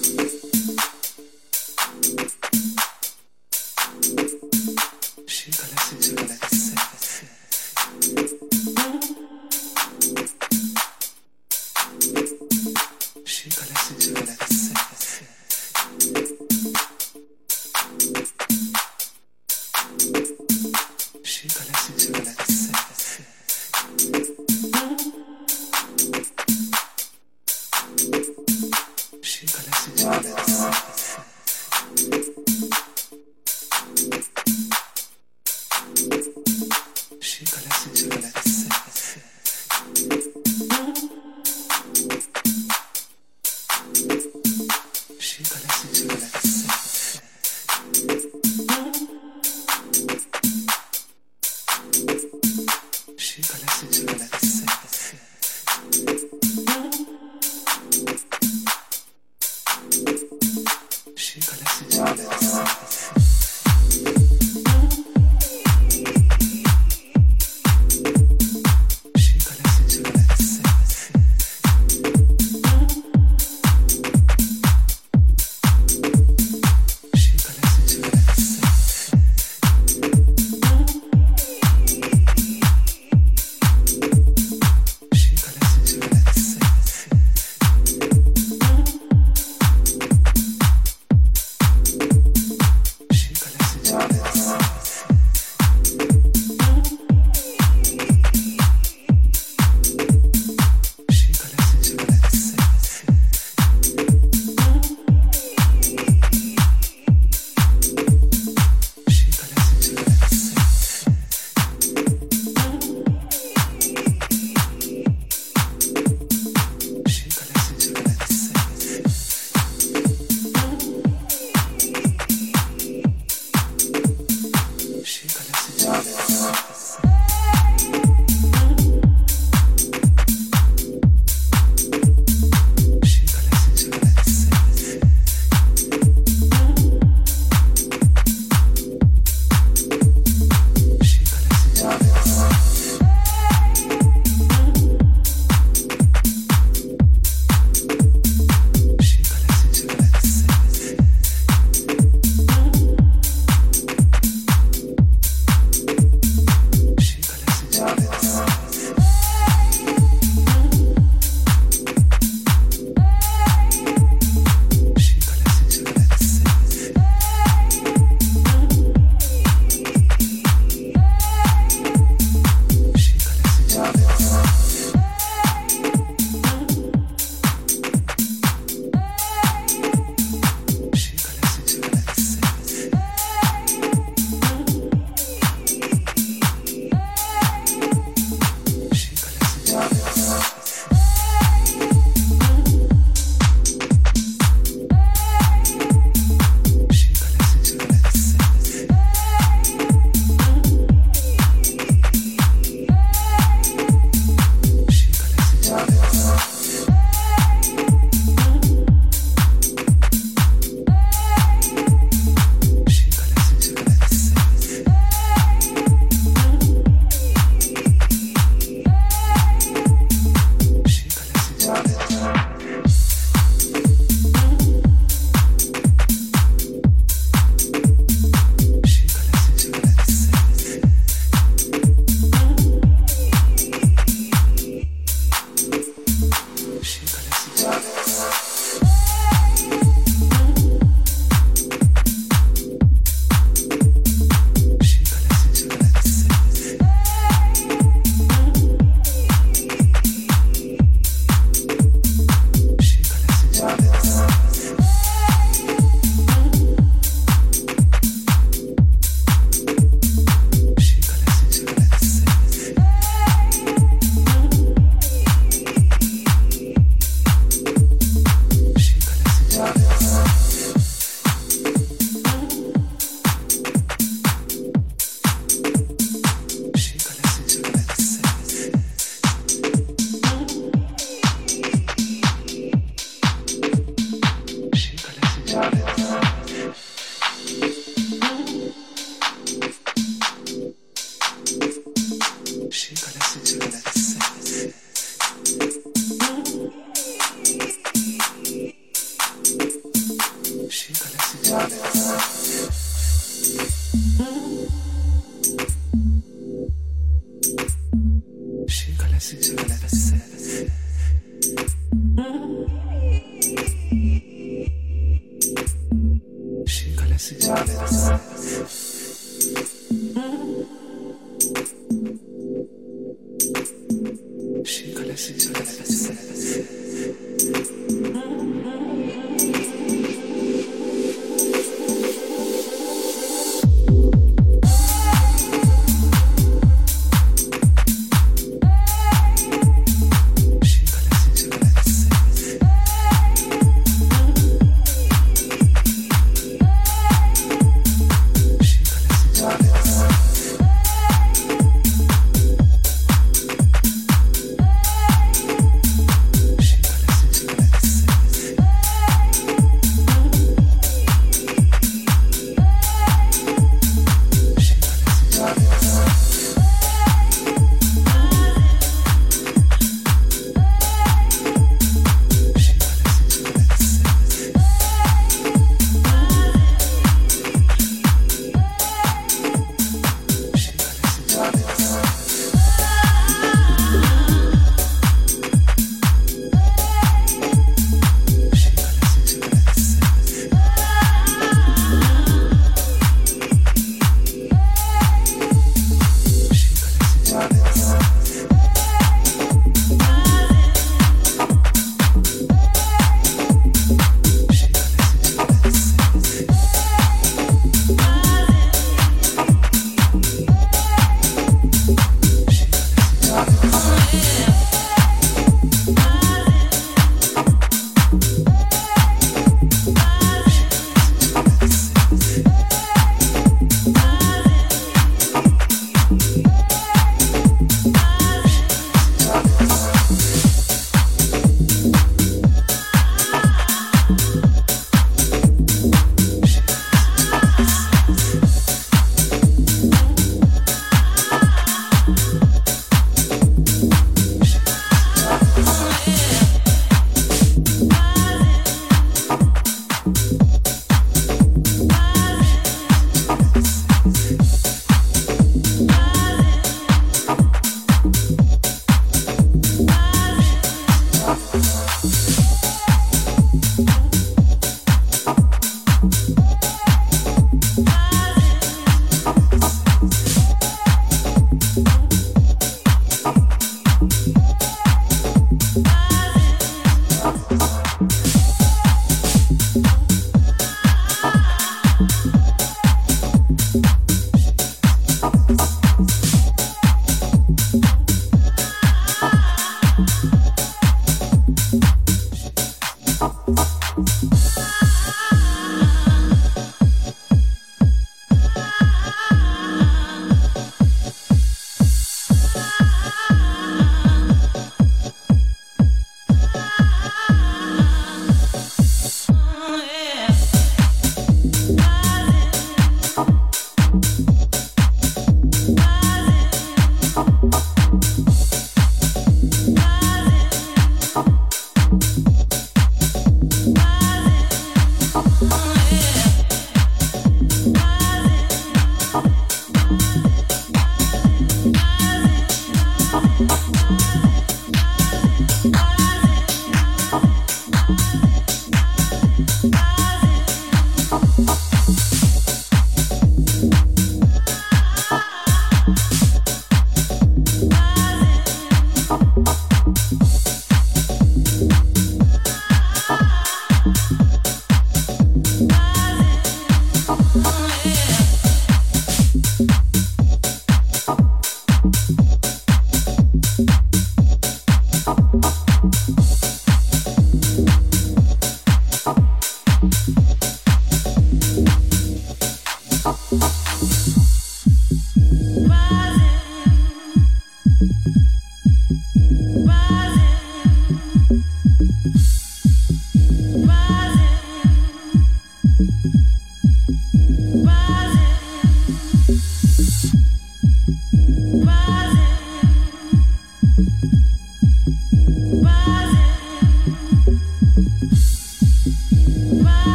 Yeah.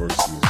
versus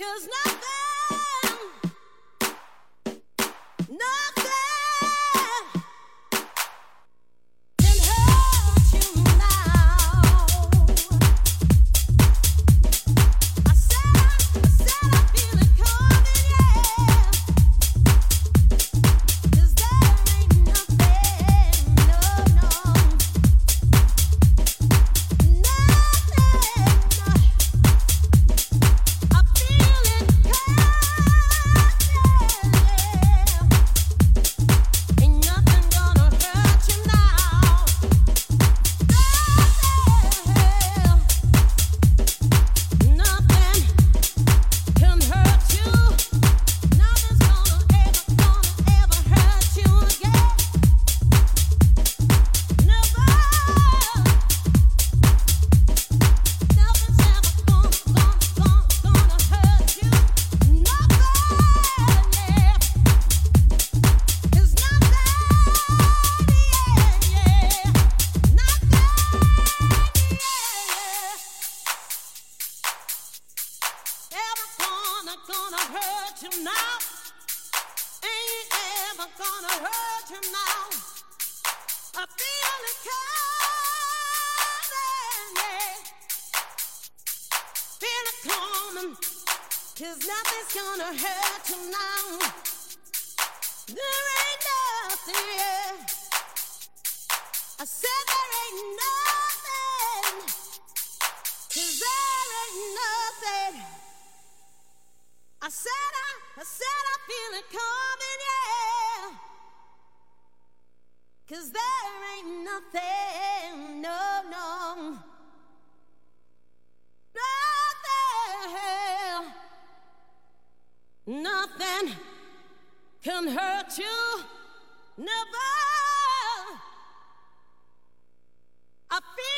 Cause now nothing can hurt you. Never. I feel.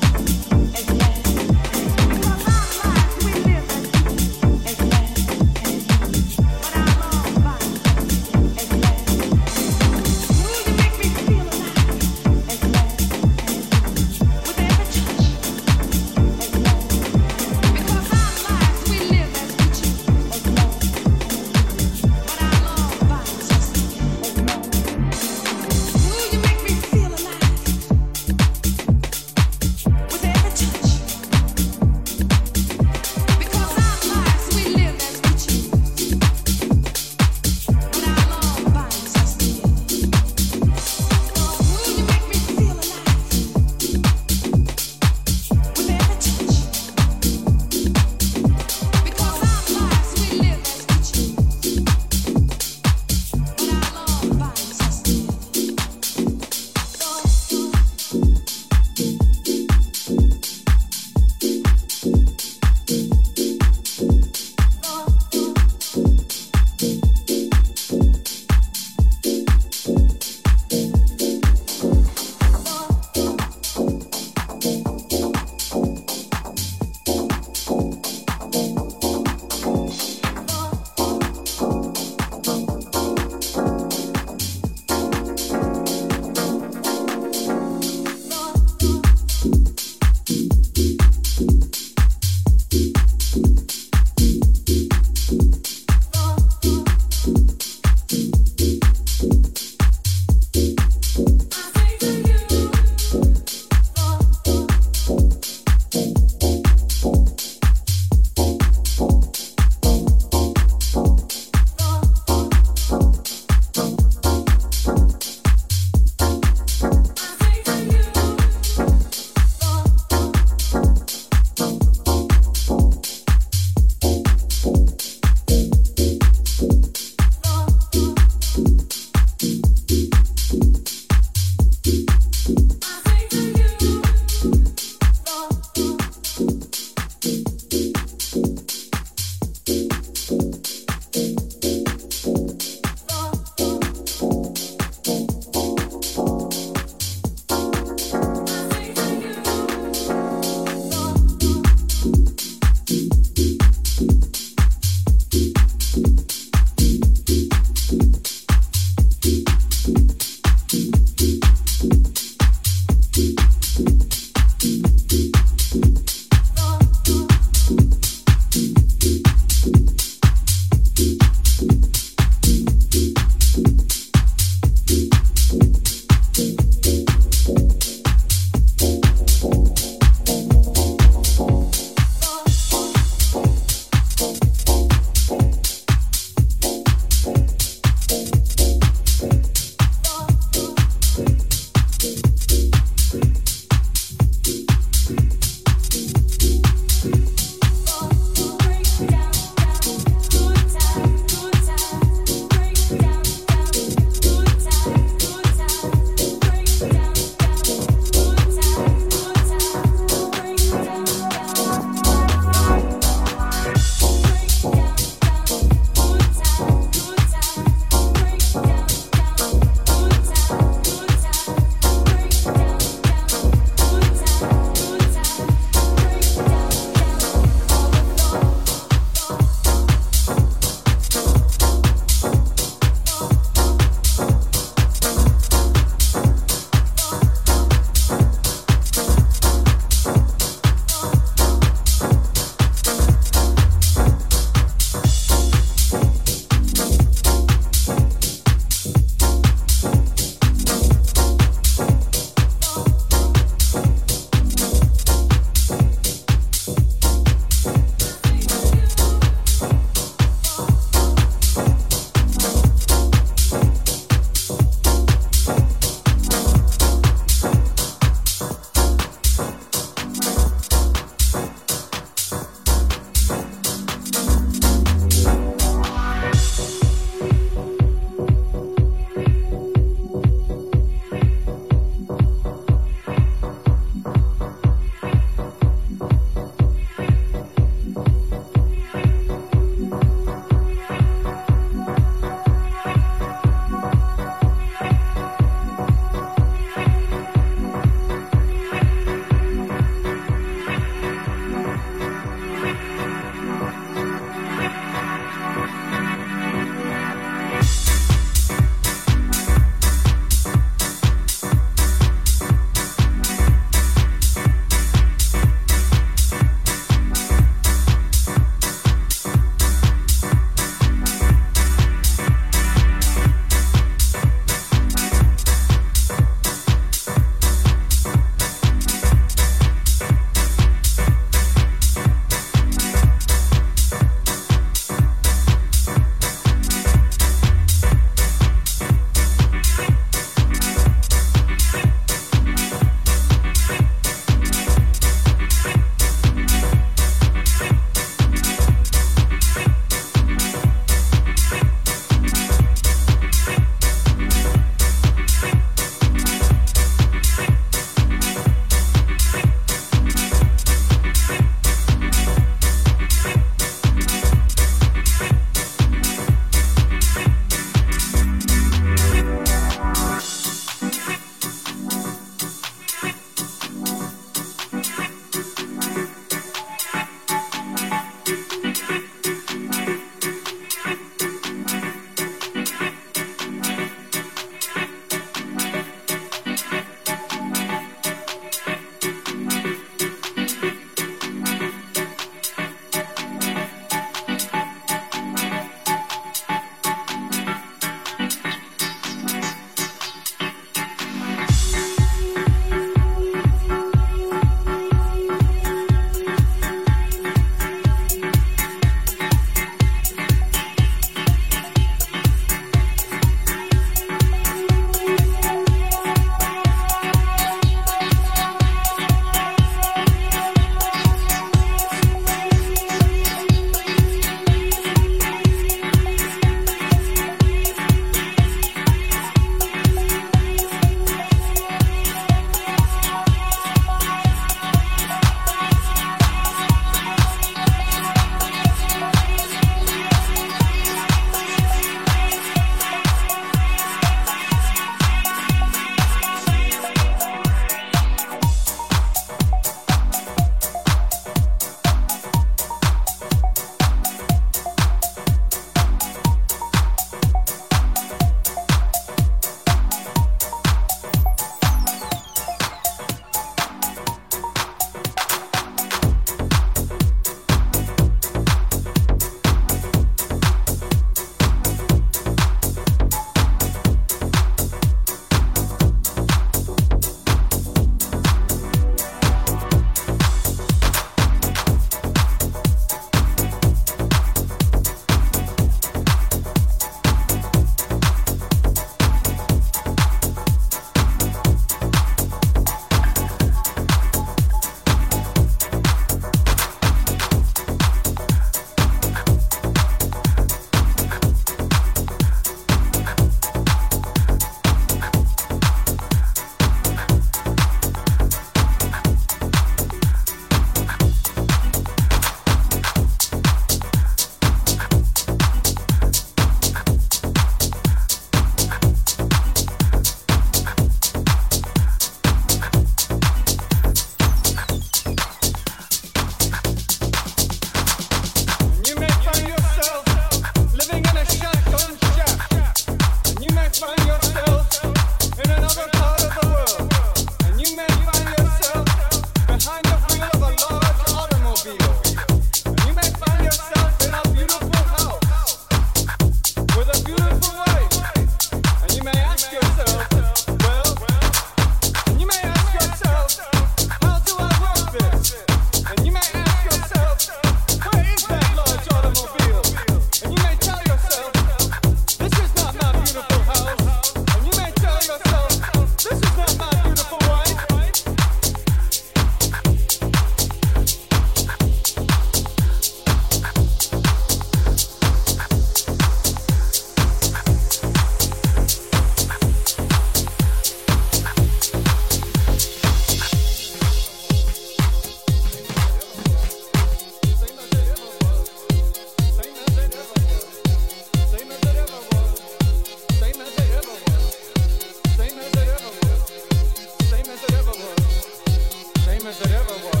as it ever was.